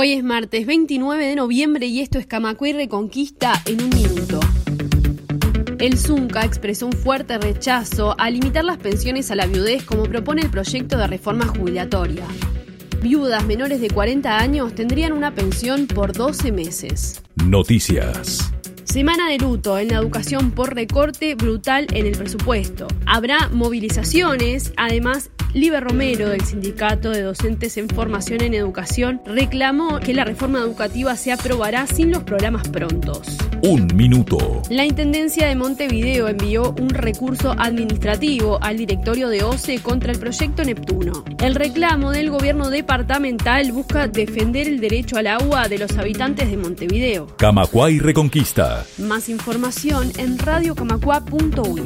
Hoy es martes 29 de noviembre y esto es Camacuay Reconquista en un minuto. El Zunca expresó un fuerte rechazo a limitar las pensiones a la viudez como propone el proyecto de reforma jubilatoria. Viudas menores de 40 años tendrían una pensión por 12 meses. Noticias. Semana de luto en la educación por recorte brutal en el presupuesto. Habrá movilizaciones, además Liber Romero, del Sindicato de Docentes en Formación en Educación, reclamó que la reforma educativa se aprobará sin los programas prontos. Un minuto. La Intendencia de Montevideo envió un recurso administrativo al directorio de OCE contra el proyecto Neptuno. El reclamo del gobierno departamental busca defender el derecho al agua de los habitantes de Montevideo. Camacuay Reconquista. Más información en radiocamacua.uy.